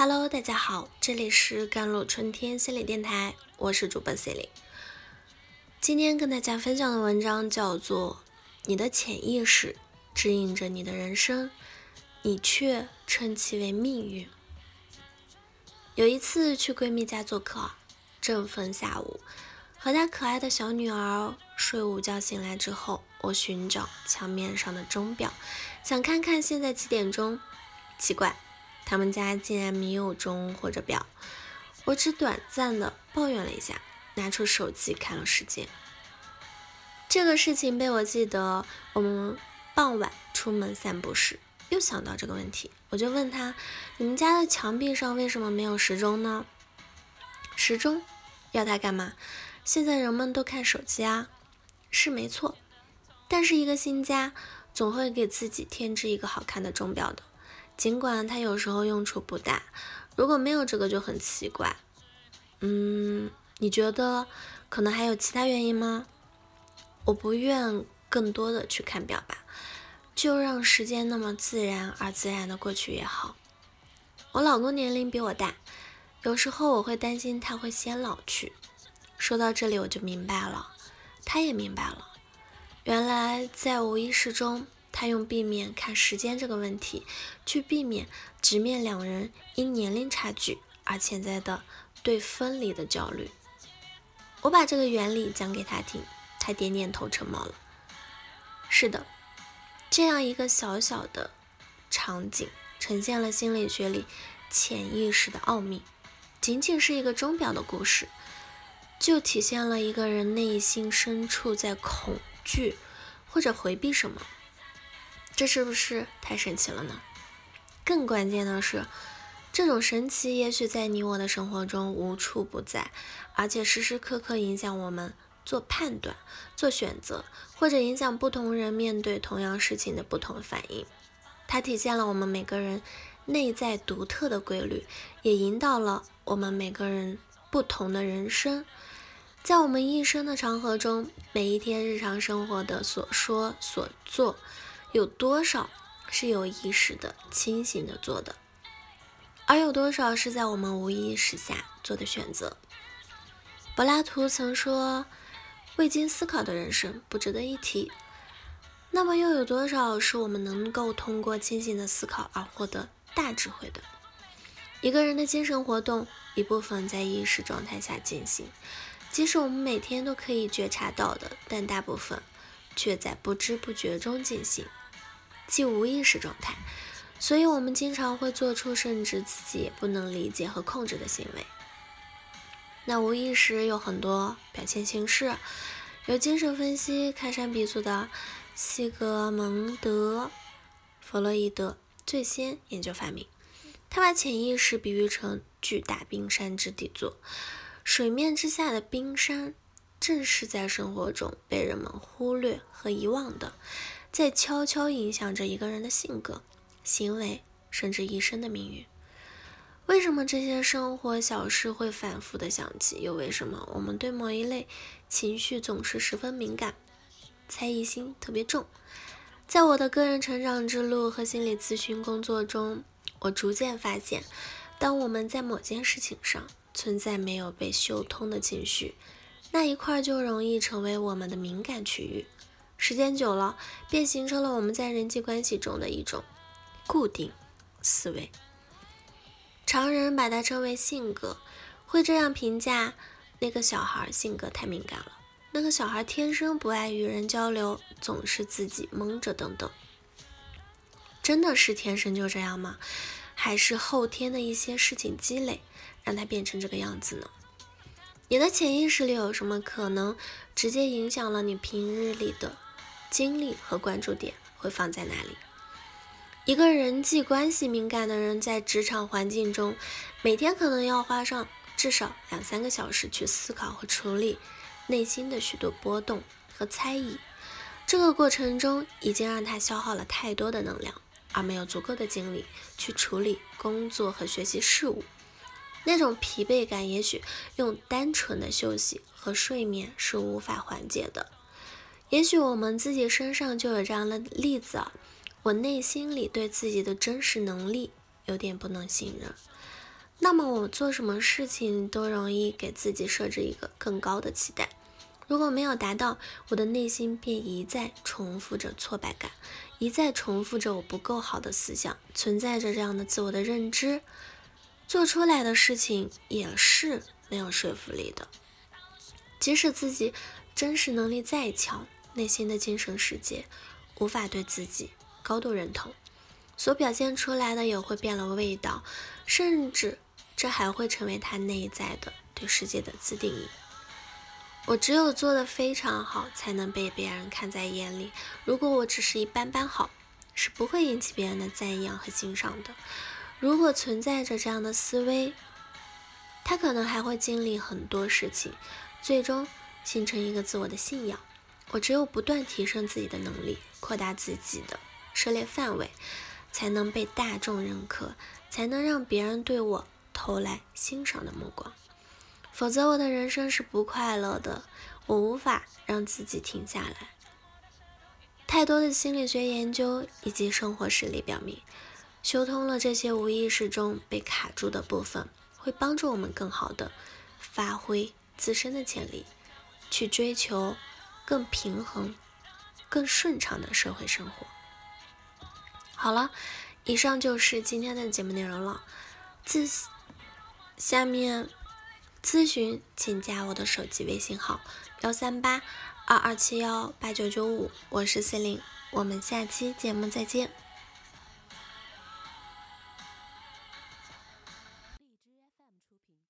Hello，大家好，这里是甘露春天心理电台，我是主播 c e l i n e 今天跟大家分享的文章叫做《你的潜意识指引着你的人生，你却称其为命运》。有一次去闺蜜家做客，正逢下午，和她可爱的小女儿睡午觉醒来之后，我寻找墙面上的钟表，想看看现在几点钟。奇怪。他们家竟然没有钟或者表，我只短暂的抱怨了一下，拿出手机看了时间。这个事情被我记得，我们傍晚出门散步时又想到这个问题，我就问他：“你们家的墙壁上为什么没有时钟呢？”时钟要它干嘛？现在人们都看手机啊，是没错，但是一个新家总会给自己添置一个好看的钟表的。尽管它有时候用处不大，如果没有这个就很奇怪。嗯，你觉得可能还有其他原因吗？我不愿更多的去看表吧，就让时间那么自然而自然的过去也好。我老公年龄比我大，有时候我会担心他会先老去。说到这里我就明白了，他也明白了，原来在无意识中。他用避免看时间这个问题，去避免直面两人因年龄差距而潜在的对分离的焦虑。我把这个原理讲给他听，他点点头，沉默了。是的，这样一个小小的场景，呈现了心理学里潜意识的奥秘。仅仅是一个钟表的故事，就体现了一个人内心深处在恐惧或者回避什么。这是不是太神奇了呢？更关键的是，这种神奇也许在你我的生活中无处不在，而且时时刻刻影响我们做判断、做选择，或者影响不同人面对同样事情的不同反应。它体现了我们每个人内在独特的规律，也引导了我们每个人不同的人生。在我们一生的长河中，每一天日常生活的所说所做。有多少是有意识的、清醒的做的，而有多少是在我们无意识下做的选择？柏拉图曾说：“未经思考的人生不值得一提。”那么，又有多少是我们能够通过清醒的思考而获得大智慧的？一个人的精神活动，一部分在意识状态下进行，即使我们每天都可以觉察到的，但大部分却在不知不觉中进行。即无意识状态，所以我们经常会做出甚至自己也不能理解和控制的行为。那无意识有很多表现形式，有精神分析开山鼻祖的西格蒙德·弗洛伊德最先研究发明，他把潜意识比喻成巨大冰山之底座，水面之下的冰山，正是在生活中被人们忽略和遗忘的。在悄悄影响着一个人的性格、行为，甚至一生的命运。为什么这些生活小事会反复的想起？又为什么我们对某一类情绪总是十分敏感，猜疑心特别重？在我的个人成长之路和心理咨询工作中，我逐渐发现，当我们在某件事情上存在没有被修通的情绪，那一块就容易成为我们的敏感区域。时间久了，便形成了我们在人际关系中的一种固定思维。常人把它称为性格，会这样评价：那个小孩性格太敏感了，那个小孩天生不爱与人交流，总是自己蒙着等等。真的是天生就这样吗？还是后天的一些事情积累，让他变成这个样子呢？你的潜意识里有什么可能直接影响了你平日里的？精力和关注点会放在哪里？一个人际关系敏感的人，在职场环境中，每天可能要花上至少两三个小时去思考和处理内心的许多波动和猜疑。这个过程中，已经让他消耗了太多的能量，而没有足够的精力去处理工作和学习事务。那种疲惫感，也许用单纯的休息和睡眠是无法缓解的。也许我们自己身上就有这样的例子啊，我内心里对自己的真实能力有点不能信任，那么我做什么事情都容易给自己设置一个更高的期待。如果没有达到，我的内心便一再重复着挫败感，一再重复着我不够好的思想，存在着这样的自我的认知，做出来的事情也是没有说服力的。即使自己真实能力再强，内心的精神世界无法对自己高度认同，所表现出来的也会变了味道，甚至这还会成为他内在的对世界的自定义。我只有做得非常好，才能被别人看在眼里。如果我只是一般般好，是不会引起别人的赞扬和欣赏的。如果存在着这样的思维，他可能还会经历很多事情，最终形成一个自我的信仰。我只有不断提升自己的能力，扩大自己的涉猎范围，才能被大众认可，才能让别人对我投来欣赏的目光。否则，我的人生是不快乐的。我无法让自己停下来。太多的心理学研究以及生活实例表明，修通了这些无意识中被卡住的部分，会帮助我们更好的发挥自身的潜力，去追求更平衡、更顺畅的社会生活。好了，以上就是今天的节目内容了。自下面。咨询请加我的手机微信号幺三八二二七幺八九九五，我是 C 零，我们下期节目再见。